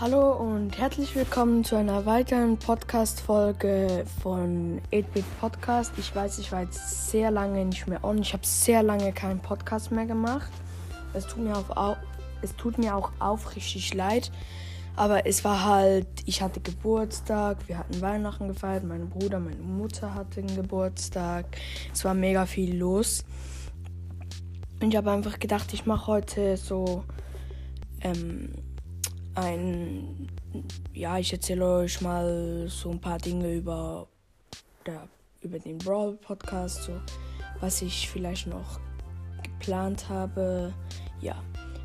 Hallo und herzlich willkommen zu einer weiteren Podcast-Folge von 8-Bit Podcast. Ich weiß, ich war jetzt sehr lange nicht mehr on. Ich habe sehr lange keinen Podcast mehr gemacht. Es tut mir auch, es tut mir auch aufrichtig leid. Aber es war halt, ich hatte Geburtstag, wir hatten Weihnachten gefeiert, mein Bruder, meine Mutter hatten Geburtstag. Es war mega viel los. Und ich habe einfach gedacht, ich mache heute so ähm, ein, ja, ich erzähle euch mal so ein paar Dinge über, der, über den Brawl Podcast, so was ich vielleicht noch geplant habe. Ja,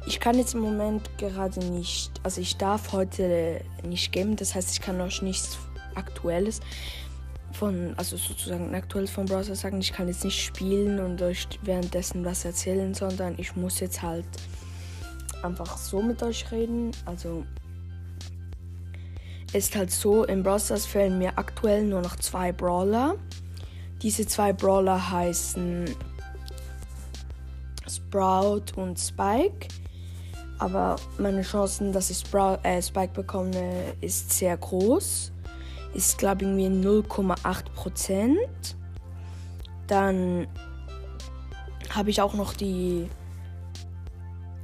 ich kann jetzt im Moment gerade nicht, also ich darf heute nicht geben, das heißt, ich kann euch nichts Aktuelles von, also sozusagen aktuelles von Browser sagen. Ich kann jetzt nicht spielen und euch währenddessen was erzählen, sondern ich muss jetzt halt einfach so mit euch reden. Also ist halt so, in Brawl fehlen mir aktuell nur noch zwei Brawler. Diese zwei Brawler heißen Sprout und Spike. Aber meine Chancen, dass ich Sprout, äh, Spike bekomme, ist sehr groß. Ist, glaube ich, irgendwie 0,8%. Dann habe ich auch noch die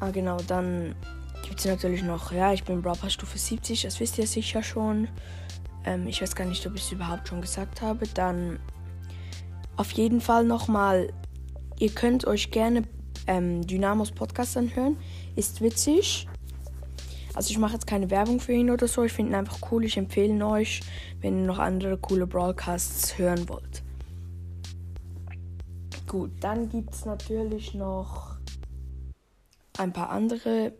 Ah, genau, dann gibt es natürlich noch, ja, ich bin Brawl Stufe 70, das wisst ihr sicher schon. Ähm, ich weiß gar nicht, ob ich es überhaupt schon gesagt habe. Dann auf jeden Fall nochmal, ihr könnt euch gerne ähm, Dynamos Podcast anhören. Ist witzig. Also ich mache jetzt keine Werbung für ihn oder so. Ich finde ihn einfach cool. Ich empfehle ihn euch, wenn ihr noch andere coole Broadcasts hören wollt. Gut, dann gibt es natürlich noch ein paar andere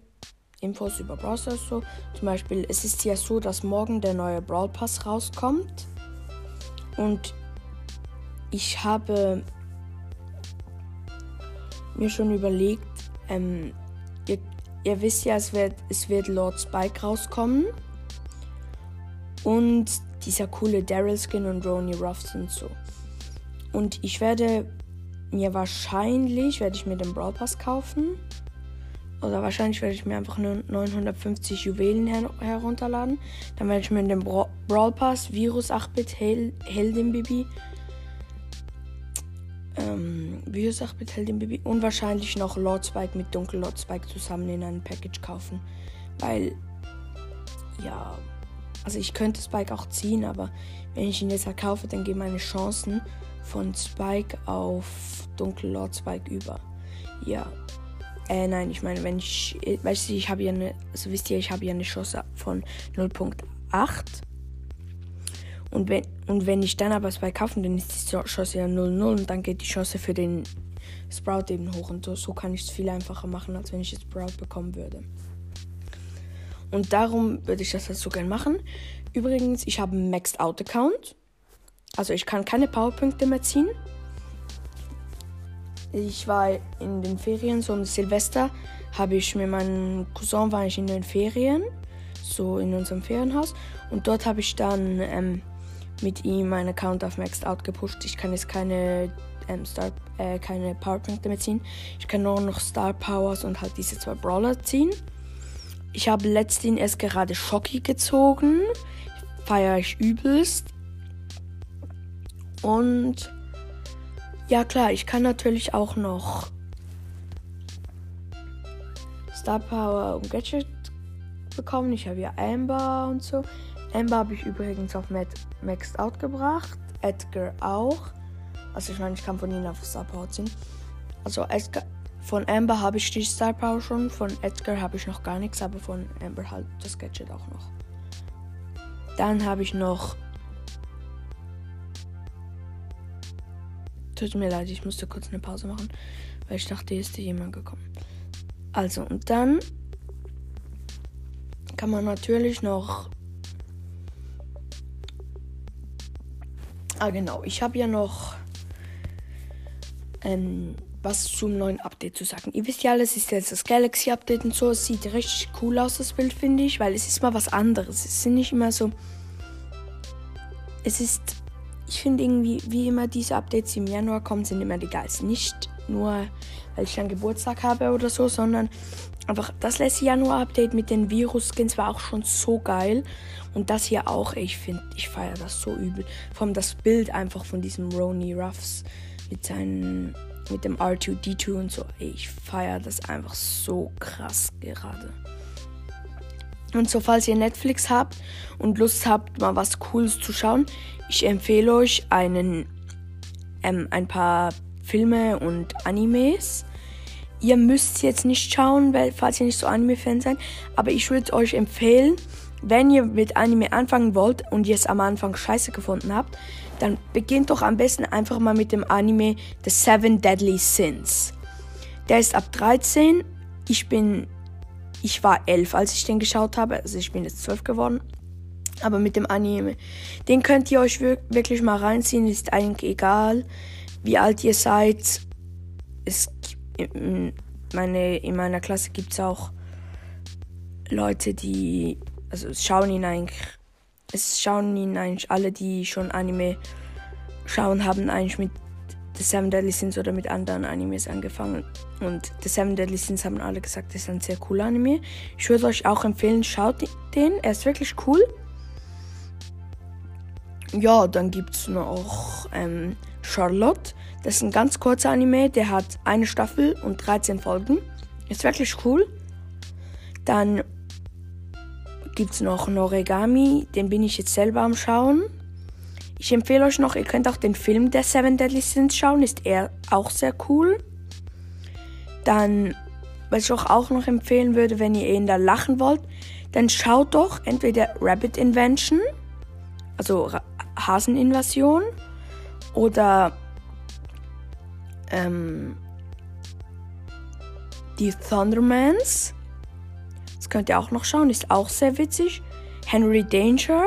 Infos über Brawl Stars so. Zum Beispiel, es ist ja so, dass morgen der neue Brawl Pass rauskommt. Und ich habe mir schon überlegt, ähm, ihr, ihr, wisst ja, es wird, es wird Lord Spike rauskommen. Und dieser coole Daryl Skin und Rony Ruffs und so. Und ich werde mir wahrscheinlich, werde ich mir den Brawl Pass kaufen. Oder wahrscheinlich werde ich mir einfach nur 950 Juwelen her herunterladen. Dann werde ich mir den Bra Brawl Pass, Virus 8-Bit, Hel Heldin Bibi, ähm, Virus 8-Bit, Heldin Bibi und wahrscheinlich noch Lord Spike mit Dunkel Lord Spike zusammen in einem Package kaufen. Weil, ja, also ich könnte Spike auch ziehen, aber wenn ich ihn jetzt kaufe, dann gehen meine Chancen von Spike auf Dunkel Lord Spike über. Ja, äh, nein, ich meine, wenn ich, weißt du, ich habe ja eine, also wisst ihr, ich habe ja eine Chance von 0.8. Und wenn, und wenn ich dann aber zwei kaufen, dann ist die Chance ja 0,0 und dann geht die Chance für den Sprout eben hoch. Und so, so kann ich es viel einfacher machen, als wenn ich jetzt Sprout bekommen würde. Und darum würde ich das halt so gern machen. Übrigens, ich habe einen Maxed Out Account. Also ich kann keine Powerpunkte mehr ziehen. Ich war in den Ferien, so um Silvester, habe ich mit meinem Cousin war ich in den Ferien, so in unserem Ferienhaus. Und dort habe ich dann ähm, mit ihm meinen Account auf Maxed Out gepusht. Ich kann jetzt keine, ähm, Star, äh, keine Powerpunkte mehr ziehen. Ich kann nur noch Star Powers und halt diese zwei Brawler ziehen. Ich habe letztens erst gerade Shocky gezogen. Feiere ich übelst. Und ja klar, ich kann natürlich auch noch Star Power und Gadget bekommen. Ich habe ja Amber und so. Amber habe ich übrigens auf Maxed Out gebracht. Edgar auch. Also ich meine, ich kann von ihnen auf Star Power ziehen. Also Edgar, von Amber habe ich die Star Power schon. Von Edgar habe ich noch gar nichts, aber von Amber halt das Gadget auch noch. Dann habe ich noch Tut mir leid, ich musste kurz eine Pause machen, weil ich dachte, hier ist jemand gekommen. Also, und dann kann man natürlich noch. Ah, genau. Ich habe ja noch ähm, was zum neuen Update zu sagen. Ihr wisst ja alles, ist jetzt das Galaxy Update und so. Es sieht richtig cool aus, das Bild, finde ich, weil es ist mal was anderes. Es sind nicht immer so. Es ist ich finde irgendwie, wie immer diese Updates, im Januar kommen, sind immer die geilsten. Nicht nur weil ich dann Geburtstag habe oder so, sondern einfach das letzte Januar-Update mit den Virus-Skins war auch schon so geil. Und das hier auch, ich finde, ich feiere das so übel. Vor allem das Bild einfach von diesem Roni Ruffs mit seinen, mit dem R2D2 und so. Ich feiere das einfach so krass gerade. Und so, falls ihr Netflix habt und Lust habt, mal was Cooles zu schauen, ich empfehle euch einen, ähm, ein paar Filme und Animes. Ihr müsst jetzt nicht schauen, weil, falls ihr nicht so Anime-Fan seid, aber ich würde euch empfehlen, wenn ihr mit Anime anfangen wollt und ihr es am Anfang scheiße gefunden habt, dann beginnt doch am besten einfach mal mit dem Anime The Seven Deadly Sins. Der ist ab 13. Ich bin. Ich war 11, als ich den geschaut habe. Also ich bin jetzt 12 geworden. Aber mit dem Anime. Den könnt ihr euch wirklich mal reinziehen. Ist eigentlich egal, wie alt ihr seid. Es, in, meine, in meiner Klasse gibt es auch Leute, die also schauen ihn eigentlich, es schauen ihn eigentlich alle, die schon Anime schauen, haben eigentlich mit The Seven Deadly Sins oder mit anderen Animes angefangen. Und The Seven Deadly Sins haben alle gesagt, das ist ein sehr cooler Anime. Ich würde euch auch empfehlen, schaut den, er ist wirklich cool. Ja, dann gibt es noch ähm, Charlotte. Das ist ein ganz kurzer Anime, der hat eine Staffel und 13 Folgen. Ist wirklich cool. Dann gibt es noch Norigami, den bin ich jetzt selber am Schauen. Ich empfehle euch noch, ihr könnt auch den Film der Seven Deadly Sins schauen, ist er auch sehr cool. Dann, was ich euch auch noch empfehlen würde, wenn ihr ihn da lachen wollt, dann schaut doch entweder Rabbit Invention, also Haseninvasion, oder ähm, die Thundermans könnt ihr auch noch schauen, ist auch sehr witzig. Henry Danger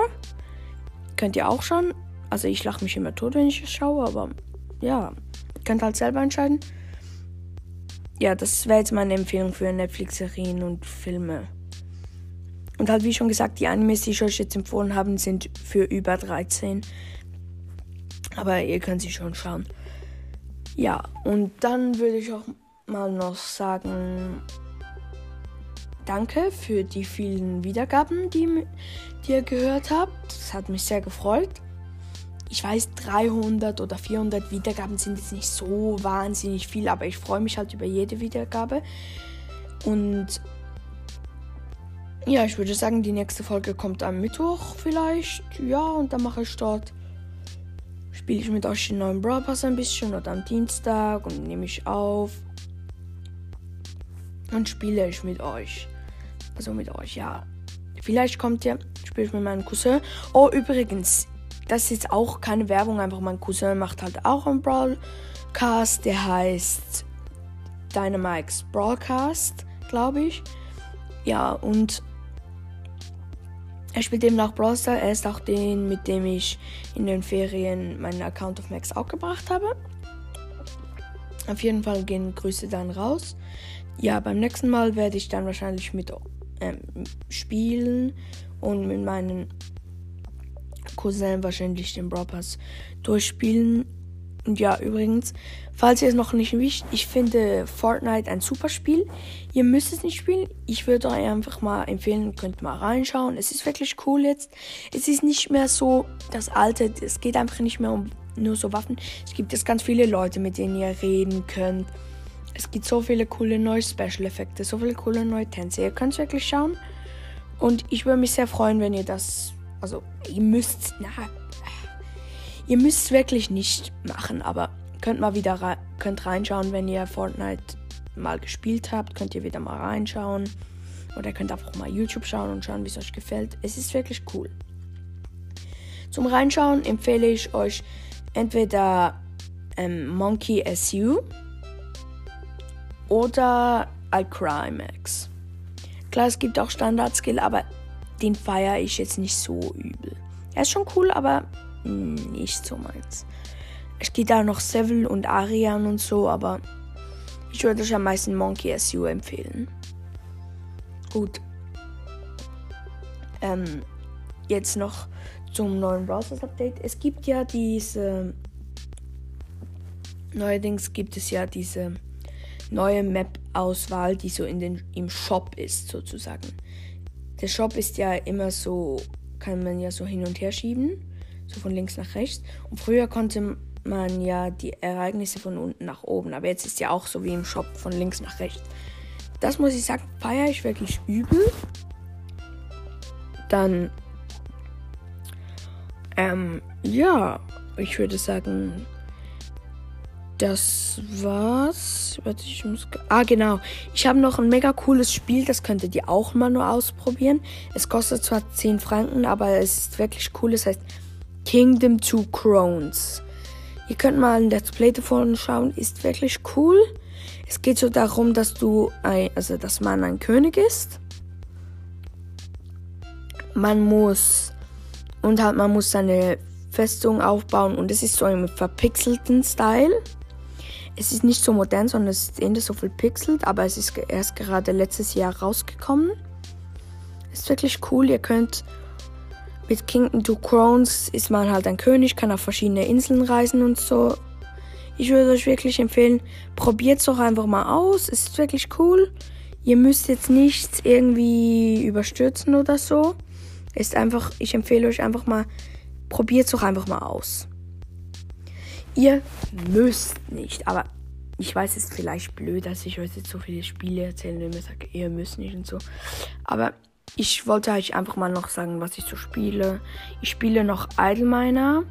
könnt ihr auch schauen. Also ich lache mich immer tot, wenn ich es schaue, aber ja, könnt halt selber entscheiden. Ja, das wäre jetzt meine Empfehlung für Netflix-Serien und Filme. Und halt, wie schon gesagt, die Animes, die ich euch jetzt empfohlen habe, sind für über 13. Aber ihr könnt sie schon schauen. Ja, und dann würde ich auch mal noch sagen, danke für die vielen Wiedergaben, die, die ihr gehört habt. Das hat mich sehr gefreut. Ich weiß, 300 oder 400 Wiedergaben sind jetzt nicht so wahnsinnig viel, aber ich freue mich halt über jede Wiedergabe. Und ja, ich würde sagen, die nächste Folge kommt am Mittwoch vielleicht. Ja, und dann mache ich dort. Spiele ich mit euch den neuen Brawl Pass ein bisschen oder am Dienstag und nehme ich auf. Und spiele ich mit euch. Also mit euch, ja. Vielleicht kommt ihr, spiele ich mit meinem Cousin. Oh, übrigens, das ist jetzt auch keine Werbung, einfach mein Cousin macht halt auch einen Brawlcast, der heißt Dynamix Brawlcast, glaube ich. Ja, und er spielt eben auch Brawl. Er ist auch den, mit dem ich in den Ferien meinen Account auf Max auch gebracht habe. Auf jeden Fall gehen Grüße dann raus. Ja, beim nächsten Mal werde ich dann wahrscheinlich mit ähm, spielen und mit meinen Cousin wahrscheinlich den Brawl Pass durchspielen. Und ja, übrigens, falls ihr es noch nicht wisst, ich finde Fortnite ein super Spiel. Ihr müsst es nicht spielen. Ich würde euch einfach mal empfehlen, könnt mal reinschauen. Es ist wirklich cool jetzt. Es ist nicht mehr so das alte. Es geht einfach nicht mehr um nur so Waffen. Es gibt jetzt ganz viele Leute, mit denen ihr reden könnt. Es gibt so viele coole neue Special-Effekte, so viele coole neue Tänze. Ihr könnt es wirklich schauen. Und ich würde mich sehr freuen, wenn ihr das. Also, ihr müsst. Na, ihr müsst es wirklich nicht machen, aber könnt mal wieder rein, könnt reinschauen, wenn ihr Fortnite mal gespielt habt. Könnt ihr wieder mal reinschauen. Oder könnt einfach mal YouTube schauen und schauen, wie es euch gefällt. Es ist wirklich cool. Zum Reinschauen empfehle ich euch entweder ähm, Monkey SU oder Alcrimax. Klar, es gibt auch Standard-Skill, aber den feiere ich jetzt nicht so übel. Er ist schon cool, aber nicht so meins. Es geht da noch Seville und Arian und so, aber ich würde euch am meisten Monkey SU empfehlen. Gut. Ähm, jetzt noch zum neuen Browsers Update. Es gibt ja diese Neuerdings gibt es ja diese neue Map-Auswahl, die so in den, im Shop ist, sozusagen. Der Shop ist ja immer so, kann man ja so hin und her schieben, so von links nach rechts. Und früher konnte man ja die Ereignisse von unten nach oben, aber jetzt ist ja auch so wie im Shop von links nach rechts. Das muss ich sagen, feiere ich wirklich übel. Dann, ähm, ja, ich würde sagen, das war's. Warte, ich muss. Ah, genau. Ich habe noch ein mega cooles Spiel, das könntet ihr auch mal nur ausprobieren. Es kostet zwar 10 Franken, aber es ist wirklich cool. Es heißt Kingdom Two Crones. Ihr könnt mal ein Let's Play davon schauen, ist wirklich cool. Es geht so darum, dass du ein, also dass man ein König ist. Man muss und halt man muss seine Festung aufbauen und es ist so im verpixelten Style. Es ist nicht so modern, sondern es ist ähnlich so viel pixelt, aber es ist erst gerade letztes Jahr rausgekommen. Ist wirklich cool. Ihr könnt mit Kingdom Two Crowns ist man halt ein König, kann auf verschiedene Inseln reisen und so. Ich würde euch wirklich empfehlen, probiert es doch einfach mal aus. Es ist wirklich cool. Ihr müsst jetzt nichts irgendwie überstürzen oder so. Ist einfach, ich empfehle euch einfach mal, probiert es doch einfach mal aus. Ihr müsst nicht, aber ich weiß, es ist vielleicht blöd, dass ich euch jetzt so viele Spiele erzähle und immer sage, ihr müsst nicht und so. Aber ich wollte euch einfach mal noch sagen, was ich so spiele. Ich spiele noch Idleminer.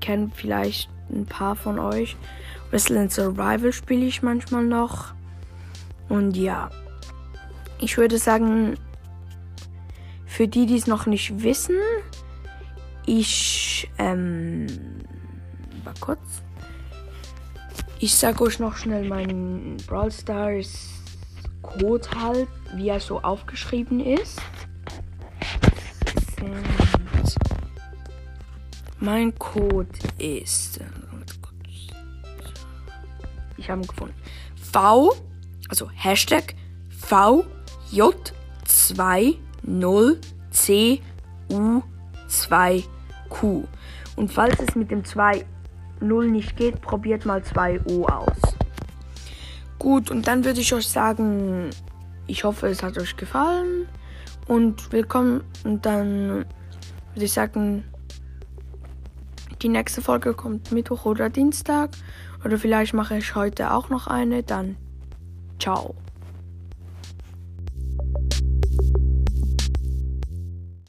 Kennen vielleicht ein paar von euch. Wrestling Survival spiele ich manchmal noch. Und ja, ich würde sagen, für die, die es noch nicht wissen, ich, ähm, mal kurz. Ich sage euch noch schnell meinen Brawl Stars Code halt, wie er so aufgeschrieben ist. Und mein Code ist. Ich habe ihn gefunden. V, also Hashtag VJ20CU2Q. Und falls es mit dem 2 0 nicht geht, probiert mal 2 O aus. Gut, und dann würde ich euch sagen, ich hoffe, es hat euch gefallen. Und willkommen. Und dann würde ich sagen, die nächste Folge kommt Mittwoch oder Dienstag. Oder vielleicht mache ich heute auch noch eine. Dann ciao.